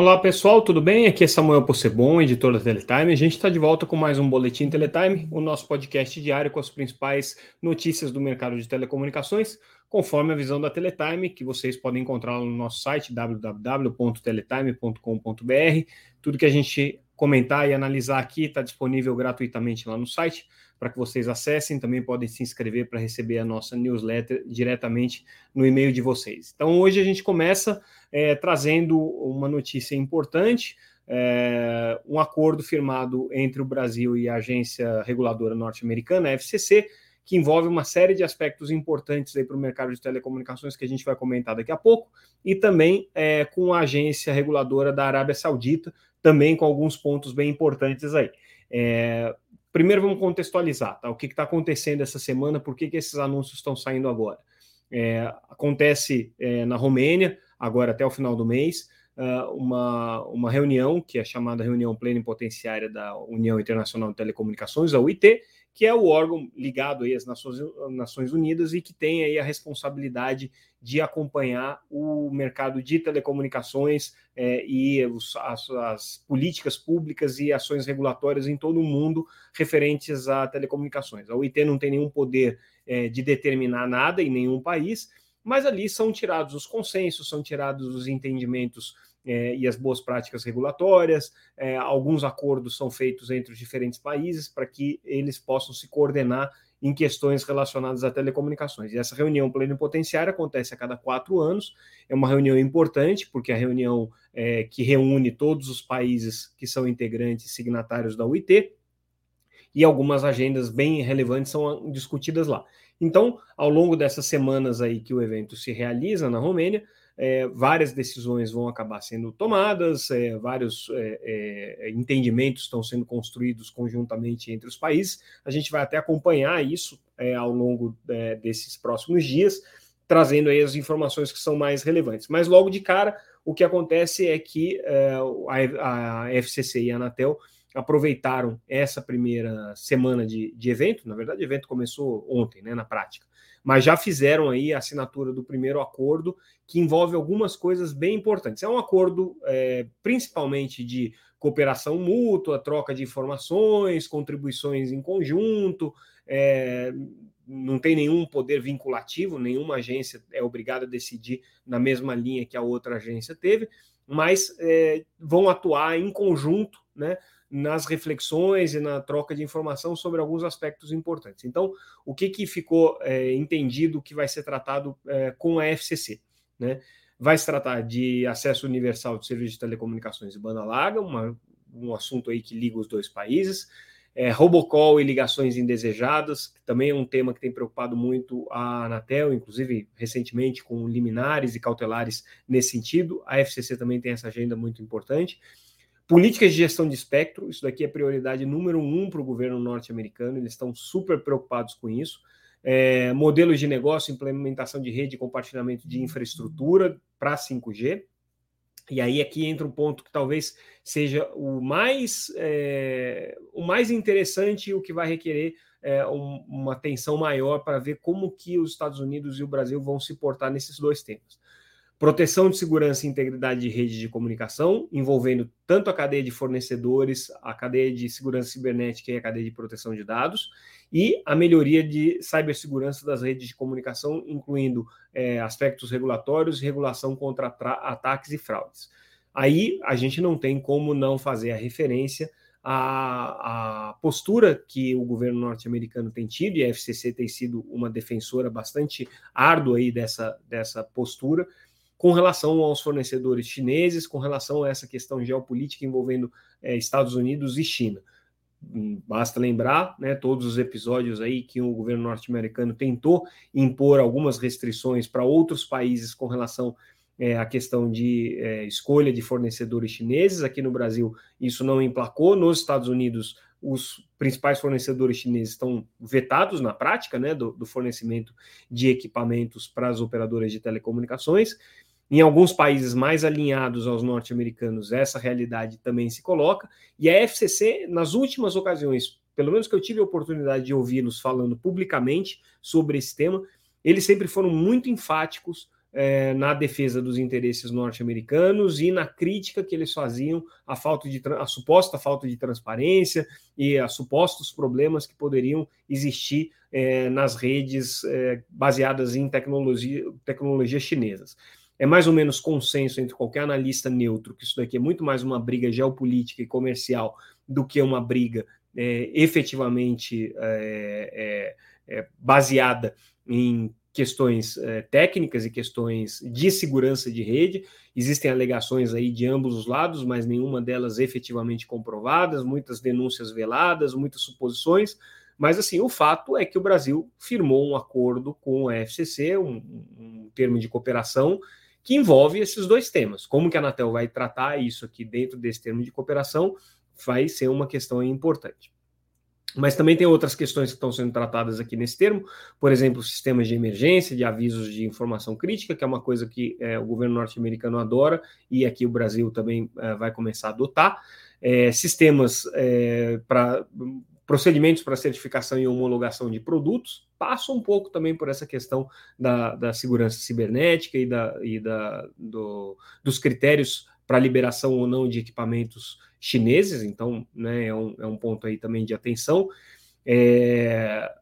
Olá pessoal, tudo bem? Aqui é Samuel Possebon, editor da Teletime. A gente está de volta com mais um Boletim Teletime, o nosso podcast diário com as principais notícias do mercado de telecomunicações, conforme a visão da Teletime, que vocês podem encontrar no nosso site www.teletime.com.br. Tudo que a gente comentar e analisar aqui está disponível gratuitamente lá no site para que vocês acessem. Também podem se inscrever para receber a nossa newsletter diretamente no e-mail de vocês. Então, hoje a gente começa é, trazendo uma notícia importante. É, um acordo firmado entre o Brasil e a agência reguladora norte-americana, a FCC, que envolve uma série de aspectos importantes para o mercado de telecomunicações que a gente vai comentar daqui a pouco, e também é, com a agência reguladora da Arábia Saudita, também com alguns pontos bem importantes aí. É, primeiro vamos contextualizar tá? o que está acontecendo essa semana, por que, que esses anúncios estão saindo agora. É, acontece é, na Romênia, agora até o final do mês, uh, uma, uma reunião, que é chamada Reunião Plenipotenciária da União Internacional de Telecomunicações, a UIT, que é o órgão ligado aí às Nações, Nações Unidas e que tem aí a responsabilidade de acompanhar o mercado de telecomunicações é, e os, as, as, políticas públicas e ações regulatórias em todo o mundo referentes a telecomunicações. A OIT não tem nenhum poder é, de determinar nada em nenhum país, mas ali são tirados os consensos, são tirados os entendimentos é, e as boas práticas regulatórias, é, alguns acordos são feitos entre os diferentes países para que eles possam se coordenar em questões relacionadas a telecomunicações. E essa reunião plenipotenciária acontece a cada quatro anos, é uma reunião importante, porque é a reunião é, que reúne todos os países que são integrantes signatários da UIT, e algumas agendas bem relevantes são discutidas lá. Então, ao longo dessas semanas aí que o evento se realiza na Romênia, é, várias decisões vão acabar sendo tomadas, é, vários é, é, entendimentos estão sendo construídos conjuntamente entre os países. A gente vai até acompanhar isso é, ao longo é, desses próximos dias, trazendo aí as informações que são mais relevantes. Mas logo de cara, o que acontece é que a, a FCC e a Anatel aproveitaram essa primeira semana de, de evento, na verdade, o evento começou ontem, né, na prática mas já fizeram aí a assinatura do primeiro acordo, que envolve algumas coisas bem importantes. É um acordo é, principalmente de cooperação mútua, troca de informações, contribuições em conjunto, é, não tem nenhum poder vinculativo, nenhuma agência é obrigada a decidir na mesma linha que a outra agência teve, mas é, vão atuar em conjunto, né? Nas reflexões e na troca de informação sobre alguns aspectos importantes. Então, o que, que ficou é, entendido que vai ser tratado é, com a FCC? Né? Vai se tratar de acesso universal de serviços de telecomunicações e banda larga, uma, um assunto aí que liga os dois países, é, robocall e ligações indesejadas, que também é um tema que tem preocupado muito a Anatel, inclusive recentemente com liminares e cautelares nesse sentido. A FCC também tem essa agenda muito importante. Políticas de gestão de espectro, isso daqui é prioridade número um para o governo norte-americano, eles estão super preocupados com isso. É, modelos de negócio, implementação de rede compartilhamento de infraestrutura para 5G. E aí aqui entra um ponto que talvez seja o mais, é, o mais interessante e o que vai requerer é, um, uma atenção maior para ver como que os Estados Unidos e o Brasil vão se portar nesses dois temas proteção de segurança e integridade de rede de comunicação, envolvendo tanto a cadeia de fornecedores, a cadeia de segurança cibernética e a cadeia de proteção de dados, e a melhoria de cibersegurança das redes de comunicação, incluindo é, aspectos regulatórios e regulação contra ataques e fraudes. Aí a gente não tem como não fazer a referência à, à postura que o governo norte-americano tem tido, e a FCC tem sido uma defensora bastante árdua aí dessa, dessa postura, com relação aos fornecedores chineses, com relação a essa questão geopolítica envolvendo é, Estados Unidos e China. Hum, basta lembrar, né, todos os episódios aí que o governo norte-americano tentou impor algumas restrições para outros países com relação é, à questão de é, escolha de fornecedores chineses. Aqui no Brasil, isso não emplacou. Nos Estados Unidos, os principais fornecedores chineses estão vetados na prática né, do, do fornecimento de equipamentos para as operadoras de telecomunicações. Em alguns países mais alinhados aos norte-americanos, essa realidade também se coloca, e a FCC, nas últimas ocasiões, pelo menos que eu tive a oportunidade de ouvi-los falando publicamente sobre esse tema, eles sempre foram muito enfáticos é, na defesa dos interesses norte-americanos e na crítica que eles faziam à falta de a suposta falta de transparência e a supostos problemas que poderiam existir é, nas redes é, baseadas em tecnologia, tecnologias chinesas. É mais ou menos consenso entre qualquer analista neutro que isso daqui é muito mais uma briga geopolítica e comercial do que uma briga é, efetivamente é, é, é baseada em questões é, técnicas e questões de segurança de rede. Existem alegações aí de ambos os lados, mas nenhuma delas efetivamente comprovadas, muitas denúncias veladas, muitas suposições. Mas assim, o fato é que o Brasil firmou um acordo com a FCC, um, um termo de cooperação que envolve esses dois temas. Como que a Anatel vai tratar isso aqui dentro desse termo de cooperação vai ser uma questão importante. Mas também tem outras questões que estão sendo tratadas aqui nesse termo, por exemplo, sistemas de emergência, de avisos de informação crítica, que é uma coisa que é, o governo norte-americano adora e aqui o Brasil também é, vai começar a adotar. É, sistemas para procedimentos para certificação e homologação de produtos, passa um pouco também por essa questão da, da segurança cibernética e, da, e da, do, dos critérios para liberação ou não de equipamentos chineses, então né, é, um, é um ponto aí também de atenção. É,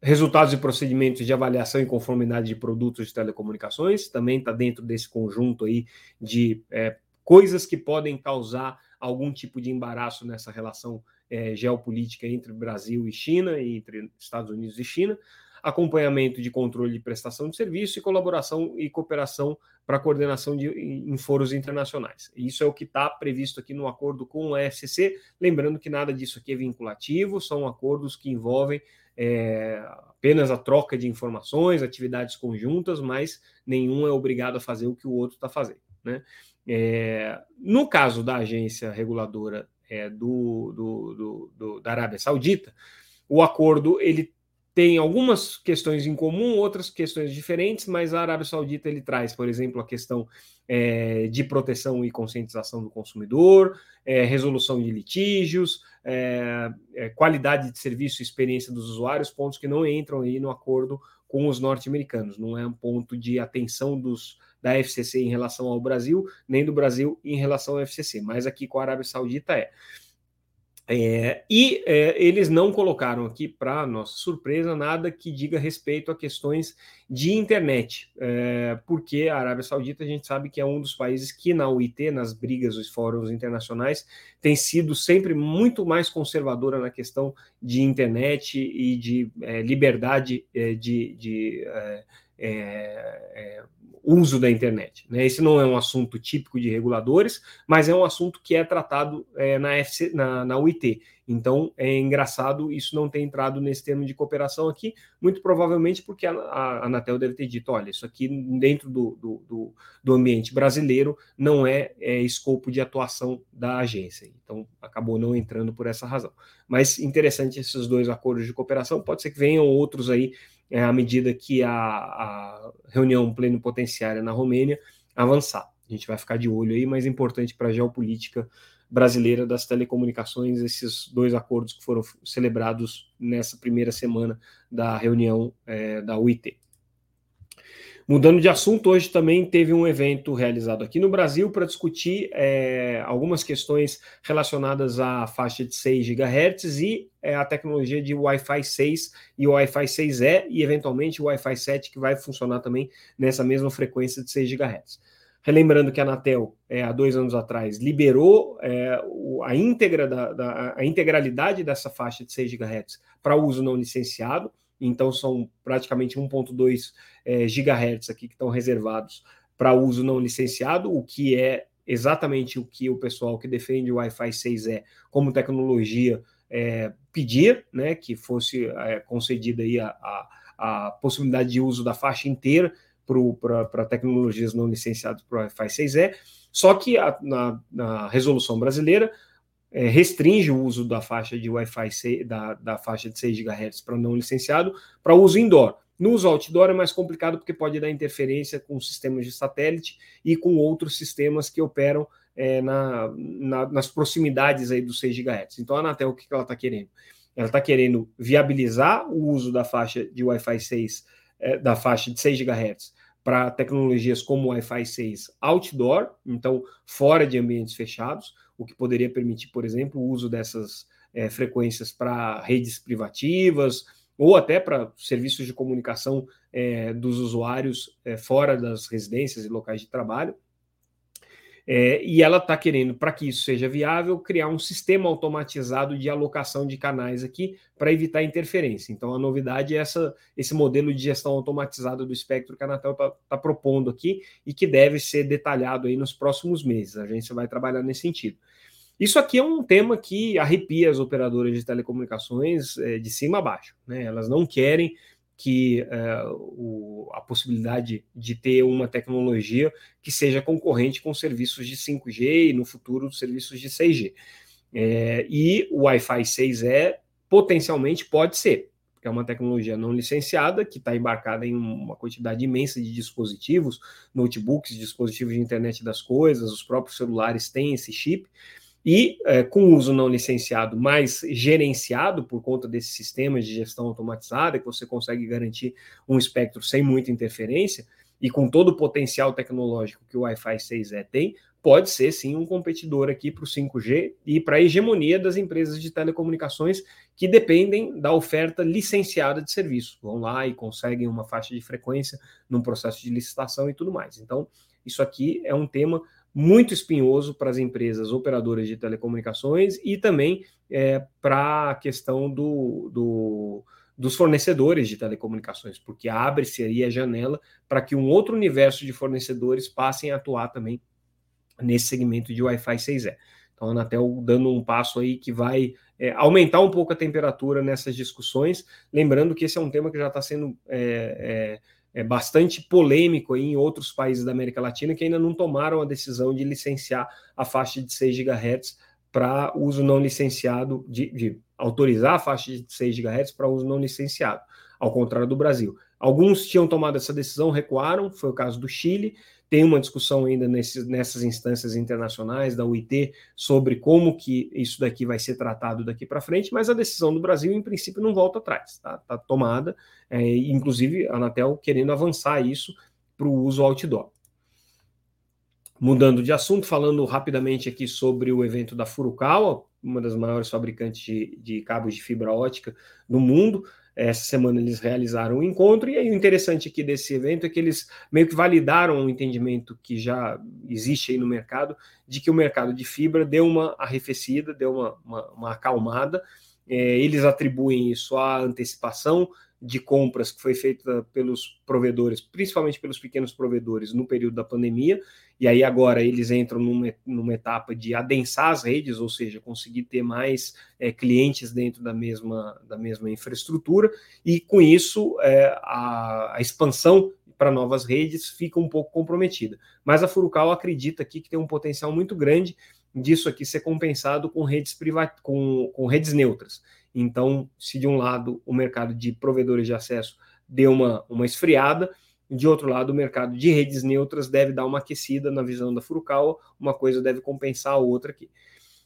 resultados e procedimentos de avaliação e conformidade de produtos de telecomunicações, também está dentro desse conjunto aí de é, coisas que podem causar algum tipo de embaraço nessa relação é, geopolítica entre Brasil e China, e entre Estados Unidos e China acompanhamento de controle de prestação de serviço e colaboração e cooperação para coordenação de, em foros internacionais. Isso é o que está previsto aqui no acordo com o FCC. Lembrando que nada disso aqui é vinculativo, são acordos que envolvem é, apenas a troca de informações, atividades conjuntas, mas nenhum é obrigado a fazer o que o outro está fazendo. Né? É, no caso da agência reguladora é, do, do, do, da Arábia Saudita, o acordo ele tem algumas questões em comum, outras questões diferentes, mas a Arábia Saudita ele traz, por exemplo, a questão é, de proteção e conscientização do consumidor, é, resolução de litígios, é, é qualidade de serviço e experiência dos usuários, pontos que não entram aí no acordo com os norte-americanos. Não é um ponto de atenção dos da FCC em relação ao Brasil, nem do Brasil em relação ao FCC, mas aqui com a Arábia Saudita é. É, e é, eles não colocaram aqui, para nossa surpresa, nada que diga respeito a questões de internet, é, porque a Arábia Saudita a gente sabe que é um dos países que na UIT, nas brigas dos fóruns internacionais, tem sido sempre muito mais conservadora na questão de internet e de é, liberdade é, de, de é, uso da internet. Né? Esse não é um assunto típico de reguladores, mas é um assunto que é tratado é, na, FC, na, na UIT. Então é engraçado isso não ter entrado nesse termo de cooperação aqui, muito provavelmente porque a, a Anatel deve ter dito: olha, isso aqui dentro do, do, do, do ambiente brasileiro não é, é escopo de atuação da agência. Então acabou não entrando por essa razão. Mas interessante esses dois acordos de cooperação, pode ser que venham outros aí é, à medida que a, a reunião plenipotenciária na Romênia avançar. A gente vai ficar de olho aí, mas é importante para a geopolítica brasileira das telecomunicações, esses dois acordos que foram celebrados nessa primeira semana da reunião é, da UIT. Mudando de assunto, hoje também teve um evento realizado aqui no Brasil para discutir é, algumas questões relacionadas à faixa de 6 GHz e é, a tecnologia de Wi-Fi 6 e Wi-Fi 6E e, eventualmente, o Wi-Fi 7, que vai funcionar também nessa mesma frequência de 6 GHz. Relembrando que a Anatel, é, há dois anos atrás, liberou é, a, íntegra da, da, a integralidade dessa faixa de 6 GHz para uso não licenciado, então são praticamente 1.2 é, gigahertz aqui que estão reservados para uso não licenciado, o que é exatamente o que o pessoal que defende o Wi-Fi 6 é como tecnologia é, pedir, né, que fosse é, concedida aí a, a, a, possibilidade de uso da faixa inteira para tecnologias não licenciadas para o Wi-Fi 6E, só que a, na, na resolução brasileira é, restringe o uso da faixa de Wi-Fi da, da faixa de 6 GHz para não licenciado para uso indoor. No uso outdoor é mais complicado porque pode dar interferência com sistemas de satélite e com outros sistemas que operam é, na, na, nas proximidades aí dos 6 GHz. Então a Anatel, o que ela está querendo? Ela está querendo viabilizar o uso da faixa de Wi-Fi 6, é, da faixa de 6 GHz para tecnologias como Wi-Fi 6 outdoor, então fora de ambientes fechados, o que poderia permitir, por exemplo, o uso dessas é, frequências para redes privativas ou até para serviços de comunicação é, dos usuários é, fora das residências e locais de trabalho. É, e ela está querendo, para que isso seja viável, criar um sistema automatizado de alocação de canais aqui para evitar interferência. Então, a novidade é essa, esse modelo de gestão automatizada do espectro que a Anatel está tá propondo aqui e que deve ser detalhado aí nos próximos meses. A agência vai trabalhar nesse sentido. Isso aqui é um tema que arrepia as operadoras de telecomunicações é, de cima a baixo. Né? Elas não querem que é, o, a possibilidade de ter uma tecnologia que seja concorrente com serviços de 5G e no futuro serviços de 6G. É, e o Wi-Fi 6 é potencialmente pode ser, porque é uma tecnologia não licenciada que está embarcada em uma quantidade imensa de dispositivos, notebooks, dispositivos de internet das coisas, os próprios celulares têm esse chip. E é, com uso não licenciado, mas gerenciado por conta desses sistemas de gestão automatizada, que você consegue garantir um espectro sem muita interferência, e com todo o potencial tecnológico que o Wi-Fi 6E tem, pode ser sim um competidor aqui para o 5G e para a hegemonia das empresas de telecomunicações que dependem da oferta licenciada de serviço. Vão lá e conseguem uma faixa de frequência num processo de licitação e tudo mais. Então, isso aqui é um tema muito espinhoso para as empresas operadoras de telecomunicações e também é, para a questão do, do, dos fornecedores de telecomunicações, porque abre-se aí a janela para que um outro universo de fornecedores passem a atuar também nesse segmento de Wi-Fi 6E. Então, a Anatel dando um passo aí que vai é, aumentar um pouco a temperatura nessas discussões, lembrando que esse é um tema que já está sendo é, é, bastante polêmico em outros países da América Latina que ainda não tomaram a decisão de licenciar a faixa de 6 GHz para uso não licenciado, de, de, autorizar a faixa de 6 GHz para uso não licenciado, ao contrário do Brasil. Alguns tinham tomado essa decisão, recuaram, foi o caso do Chile, tem uma discussão ainda nesses, nessas instâncias internacionais da UIT sobre como que isso daqui vai ser tratado daqui para frente, mas a decisão do Brasil, em princípio, não volta atrás, está tá tomada, é, inclusive a Anatel querendo avançar isso para o uso outdoor. Mudando de assunto, falando rapidamente aqui sobre o evento da Furukawa, uma das maiores fabricantes de, de cabos de fibra ótica no mundo, essa semana eles realizaram um encontro, e aí o interessante aqui desse evento é que eles meio que validaram um entendimento que já existe aí no mercado, de que o mercado de fibra deu uma arrefecida, deu uma, uma, uma acalmada. É, eles atribuem isso à antecipação de compras que foi feita pelos provedores, principalmente pelos pequenos provedores, no período da pandemia, e aí agora eles entram numa, numa etapa de adensar as redes, ou seja, conseguir ter mais é, clientes dentro da mesma, da mesma infraestrutura, e com isso é, a, a expansão para novas redes fica um pouco comprometida. Mas a Furukawa acredita aqui que tem um potencial muito grande disso aqui ser compensado com redes privat... com, com redes neutras. Então, se de um lado o mercado de provedores de acesso deu uma, uma esfriada, de outro lado, o mercado de redes neutras deve dar uma aquecida na visão da Furukawa, uma coisa deve compensar a outra aqui.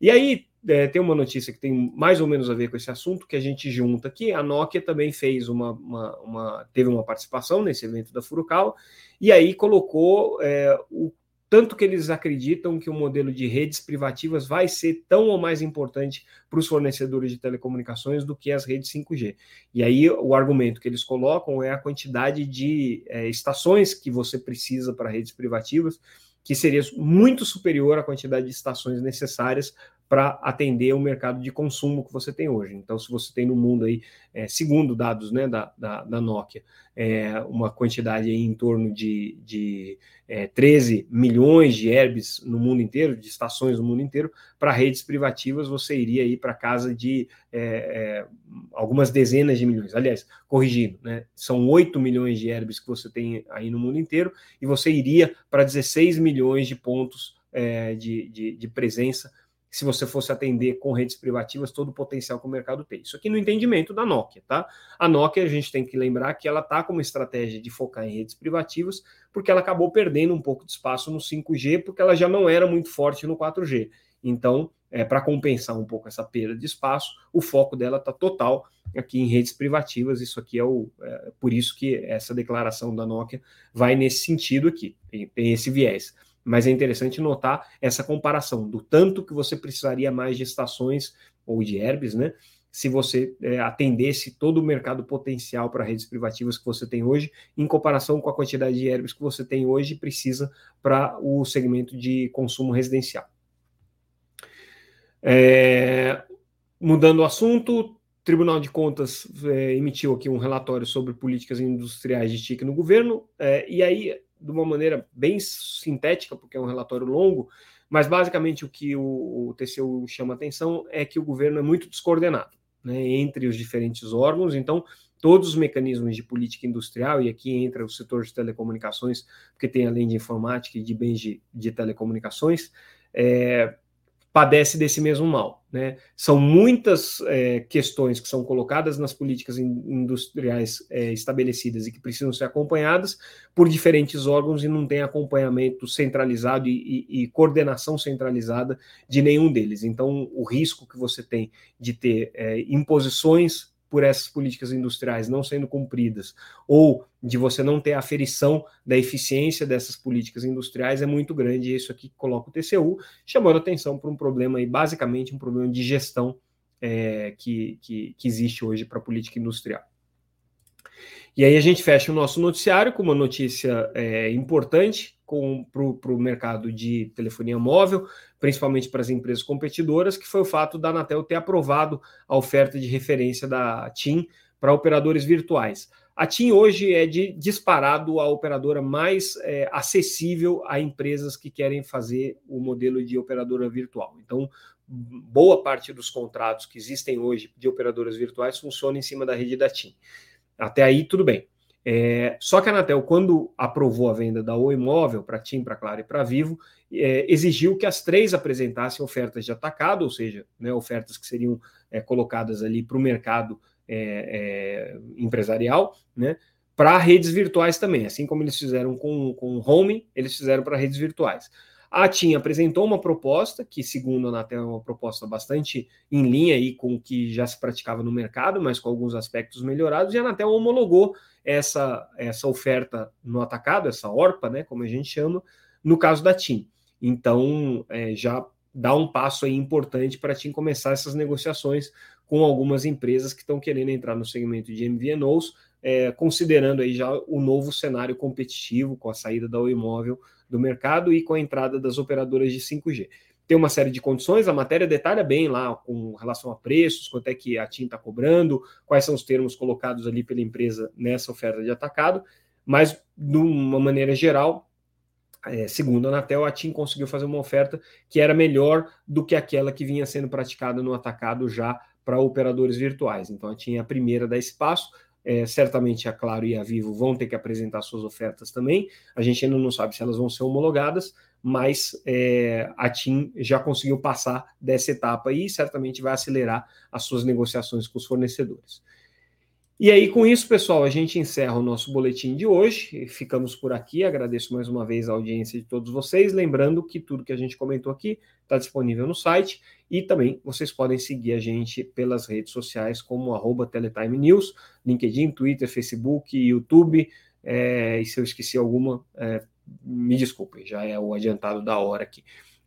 E aí, é, tem uma notícia que tem mais ou menos a ver com esse assunto, que a gente junta aqui. A Nokia também fez uma, uma, uma teve uma participação nesse evento da Furukawa, e aí colocou é, o tanto que eles acreditam que o modelo de redes privativas vai ser tão ou mais importante para os fornecedores de telecomunicações do que as redes 5G. E aí o argumento que eles colocam é a quantidade de é, estações que você precisa para redes privativas, que seria muito superior à quantidade de estações necessárias para atender o mercado de consumo que você tem hoje. Então, se você tem no mundo aí, é, segundo dados né, da, da, da Nokia, é, uma quantidade aí em torno de, de é, 13 milhões de herbes no mundo inteiro, de estações no mundo inteiro, para redes privativas você iria aí para casa de é, é, algumas dezenas de milhões. Aliás, corrigindo, né, são 8 milhões de herbes que você tem aí no mundo inteiro, e você iria para 16 milhões de pontos é, de, de, de presença se você fosse atender com redes privativas todo o potencial que o mercado tem. Isso aqui no entendimento da Nokia, tá? A Nokia, a gente tem que lembrar que ela está com uma estratégia de focar em redes privativas, porque ela acabou perdendo um pouco de espaço no 5G, porque ela já não era muito forte no 4G. Então, é, para compensar um pouco essa perda de espaço, o foco dela está total aqui em redes privativas. Isso aqui é o é, por isso que essa declaração da Nokia vai nesse sentido aqui, tem, tem esse viés. Mas é interessante notar essa comparação do tanto que você precisaria mais de estações ou de herbes, né? Se você é, atendesse todo o mercado potencial para redes privativas que você tem hoje, em comparação com a quantidade de herbes que você tem hoje precisa para o segmento de consumo residencial. É, mudando o assunto, o Tribunal de Contas é, emitiu aqui um relatório sobre políticas industriais de TIC no governo, é, e aí de uma maneira bem sintética, porque é um relatório longo, mas basicamente o que o, o TCU chama atenção é que o governo é muito descoordenado né, entre os diferentes órgãos, então todos os mecanismos de política industrial, e aqui entra o setor de telecomunicações, porque tem além de informática e de bens de, de telecomunicações, é, padece desse mesmo mal. Né? São muitas é, questões que são colocadas nas políticas industriais é, estabelecidas e que precisam ser acompanhadas por diferentes órgãos e não tem acompanhamento centralizado e, e, e coordenação centralizada de nenhum deles. Então, o risco que você tem de ter é, imposições por essas políticas industriais não sendo cumpridas, ou de você não ter aferição da eficiência dessas políticas industriais é muito grande. E isso aqui coloca o TCU, chamando atenção para um problema aí, basicamente um problema de gestão é, que, que, que existe hoje para a política industrial. E aí a gente fecha o nosso noticiário com uma notícia é, importante para o mercado de telefonia móvel, principalmente para as empresas competidoras, que foi o fato da Anatel ter aprovado a oferta de referência da TIM para operadores virtuais. A TIM hoje é de disparado a operadora mais é, acessível a empresas que querem fazer o modelo de operadora virtual. Então, boa parte dos contratos que existem hoje de operadoras virtuais funciona em cima da rede da TIM. Até aí, tudo bem. É, só que a Anatel, quando aprovou a venda da Oi Móvel para TIM, para Claro e para Vivo, é, exigiu que as três apresentassem ofertas de atacado, ou seja, né, ofertas que seriam é, colocadas ali para o mercado é, é, empresarial, né, para redes virtuais também, assim como eles fizeram com, com o Home, eles fizeram para redes virtuais. A TIM apresentou uma proposta, que, segundo a Anatel, é uma proposta bastante em linha aí com o que já se praticava no mercado, mas com alguns aspectos melhorados, e a Anatel homologou essa, essa oferta no atacado, essa ORPA, né, como a gente chama, no caso da TIM. Então, é, já dá um passo aí importante para a TIM começar essas negociações com algumas empresas que estão querendo entrar no segmento de MVNOs, é, considerando aí já o novo cenário competitivo com a saída da Oi Móvel do mercado e com a entrada das operadoras de 5G. Tem uma série de condições, a matéria detalha bem lá com relação a preços, quanto é que a TIM está cobrando, quais são os termos colocados ali pela empresa nessa oferta de atacado, mas de uma maneira geral, é, segundo a Anatel, a TIM conseguiu fazer uma oferta que era melhor do que aquela que vinha sendo praticada no atacado já para operadores virtuais. Então a TIM é a primeira da espaço, é, certamente a Claro e a Vivo vão ter que apresentar suas ofertas também. A gente ainda não sabe se elas vão ser homologadas, mas é, a TIM já conseguiu passar dessa etapa e certamente vai acelerar as suas negociações com os fornecedores. E aí, com isso, pessoal, a gente encerra o nosso boletim de hoje. Ficamos por aqui. Agradeço mais uma vez a audiência de todos vocês. Lembrando que tudo que a gente comentou aqui está disponível no site e também vocês podem seguir a gente pelas redes sociais como arroba Teletime News, LinkedIn, Twitter, Facebook, YouTube. É, e se eu esqueci alguma, é, me desculpem, já é o adiantado da hora aqui.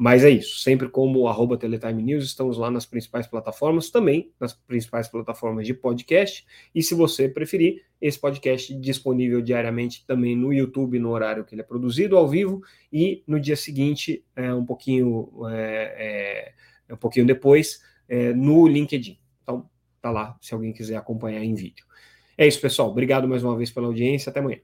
Mas é isso, sempre como arroba Teletime News, estamos lá nas principais plataformas, também nas principais plataformas de podcast. E se você preferir, esse podcast disponível diariamente também no YouTube, no horário que ele é produzido, ao vivo, e no dia seguinte, é, um pouquinho, é, é, um pouquinho depois, é, no LinkedIn. Então, tá lá, se alguém quiser acompanhar em vídeo. É isso, pessoal. Obrigado mais uma vez pela audiência. Até amanhã.